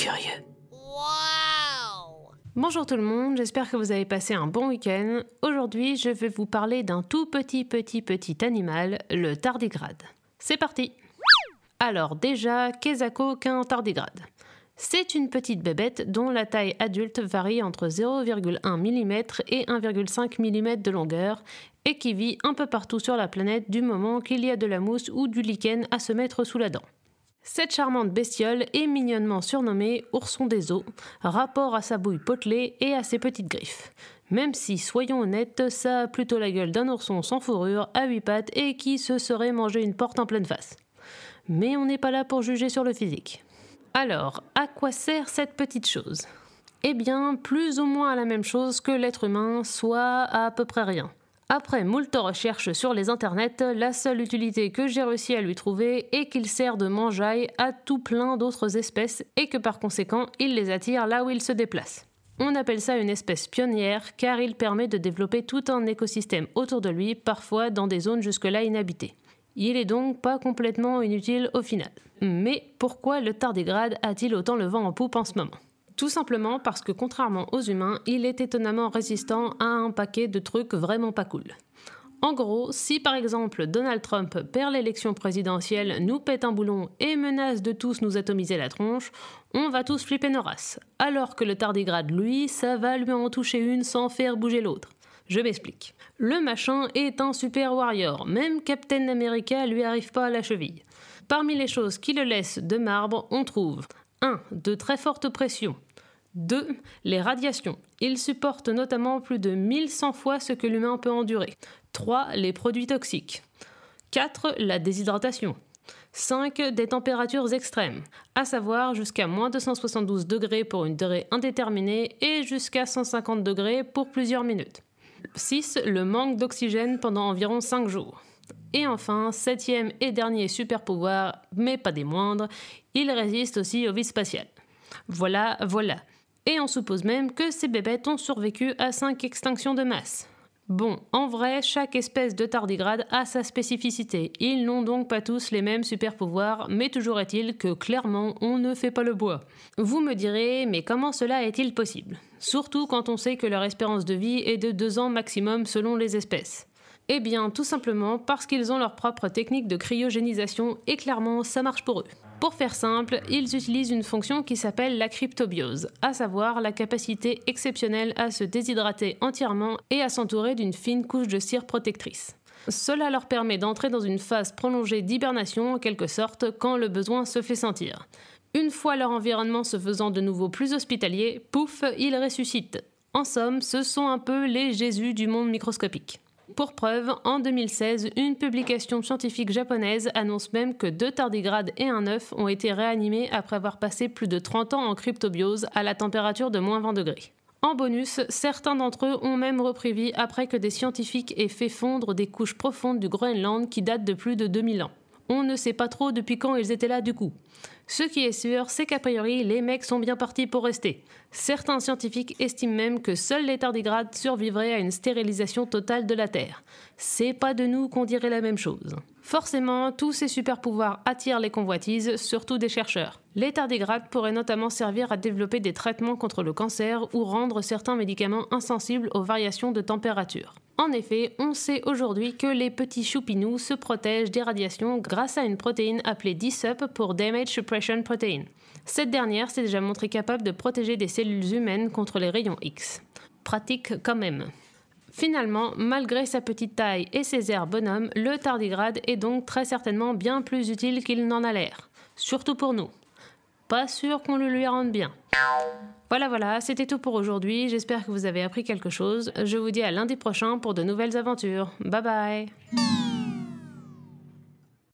curieux. Bonjour tout le monde, j'espère que vous avez passé un bon week-end. Aujourd'hui, je vais vous parler d'un tout petit petit petit animal, le tardigrade. C'est parti Alors déjà, qu'est-ce qu'un tardigrade c'est une petite bébête dont la taille adulte varie entre 0,1 mm et 1,5 mm de longueur et qui vit un peu partout sur la planète du moment qu'il y a de la mousse ou du lichen à se mettre sous la dent. Cette charmante bestiole est mignonnement surnommée ourson des eaux, rapport à sa bouille potelée et à ses petites griffes. Même si, soyons honnêtes, ça a plutôt la gueule d'un ourson sans fourrure, à huit pattes et qui se serait mangé une porte en pleine face. Mais on n'est pas là pour juger sur le physique. Alors, à quoi sert cette petite chose? Eh bien, plus ou moins à la même chose que l'être humain, soit à, à peu près rien. Après moult recherches sur les internets, la seule utilité que j'ai réussi à lui trouver est qu'il sert de mangeaille à tout plein d'autres espèces et que par conséquent, il les attire là où ils se déplacent. On appelle ça une espèce pionnière car il permet de développer tout un écosystème autour de lui, parfois dans des zones jusque-là inhabitées. Il est donc pas complètement inutile au final. Mais pourquoi le tardigrade a-t-il autant le vent en poupe en ce moment? Tout simplement parce que contrairement aux humains, il est étonnamment résistant à un paquet de trucs vraiment pas cool. En gros, si par exemple Donald Trump perd l'élection présidentielle, nous pète un boulon et menace de tous nous atomiser la tronche, on va tous flipper nos races. Alors que le tardigrade, lui, ça va lui en toucher une sans faire bouger l'autre. Je m'explique. Le machin est un super warrior, même Captain America lui arrive pas à la cheville. Parmi les choses qui le laissent de marbre, on trouve 1. De très fortes pressions. 2. Les radiations. Il supporte notamment plus de 1100 fois ce que l'humain peut endurer. 3. Les produits toxiques. 4. La déshydratation. 5. Des températures extrêmes, à savoir jusqu'à moins 272 degrés pour une durée indéterminée et jusqu'à 150 degrés pour plusieurs minutes. 6. Le manque d'oxygène pendant environ 5 jours. Et enfin, septième et dernier super pouvoir, mais pas des moindres, il résiste aussi au vide spatial. Voilà, voilà. Et on suppose même que ces bébêtes ont survécu à 5 extinctions de masse. Bon, en vrai, chaque espèce de tardigrade a sa spécificité. Ils n'ont donc pas tous les mêmes super pouvoirs, mais toujours est-il que clairement, on ne fait pas le bois. Vous me direz, mais comment cela est-il possible? Surtout quand on sait que leur espérance de vie est de 2 ans maximum selon les espèces. Eh bien, tout simplement parce qu'ils ont leur propre technique de cryogénisation et clairement, ça marche pour eux. Pour faire simple, ils utilisent une fonction qui s'appelle la cryptobiose, à savoir la capacité exceptionnelle à se déshydrater entièrement et à s'entourer d'une fine couche de cire protectrice. Cela leur permet d'entrer dans une phase prolongée d'hibernation en quelque sorte quand le besoin se fait sentir. Une fois leur environnement se faisant de nouveau plus hospitalier, pouf, ils ressuscitent. En somme, ce sont un peu les Jésus du monde microscopique. Pour preuve, en 2016, une publication scientifique japonaise annonce même que deux tardigrades et un œuf ont été réanimés après avoir passé plus de 30 ans en cryptobiose à la température de moins 20 degrés. En bonus, certains d'entre eux ont même repris vie après que des scientifiques aient fait fondre des couches profondes du Groenland qui datent de plus de 2000 ans. On ne sait pas trop depuis quand ils étaient là du coup. Ce qui est sûr, c'est qu'a priori, les mecs sont bien partis pour rester. Certains scientifiques estiment même que seuls les tardigrades survivraient à une stérilisation totale de la Terre. C'est pas de nous qu'on dirait la même chose. Forcément, tous ces super pouvoirs attirent les convoitises, surtout des chercheurs. Les tardigrades pourraient notamment servir à développer des traitements contre le cancer ou rendre certains médicaments insensibles aux variations de température. En effet, on sait aujourd'hui que les petits choupinous se protègent des radiations grâce à une protéine appelée DSUP pour Damage Suppression Protein. Cette dernière s'est déjà montrée capable de protéger des cellules humaines contre les rayons X. Pratique quand même. Finalement, malgré sa petite taille et ses airs bonhommes, le tardigrade est donc très certainement bien plus utile qu'il n'en a l'air. Surtout pour nous. Pas sûr qu'on le lui rende bien. Voilà, voilà, c'était tout pour aujourd'hui. J'espère que vous avez appris quelque chose. Je vous dis à lundi prochain pour de nouvelles aventures. Bye bye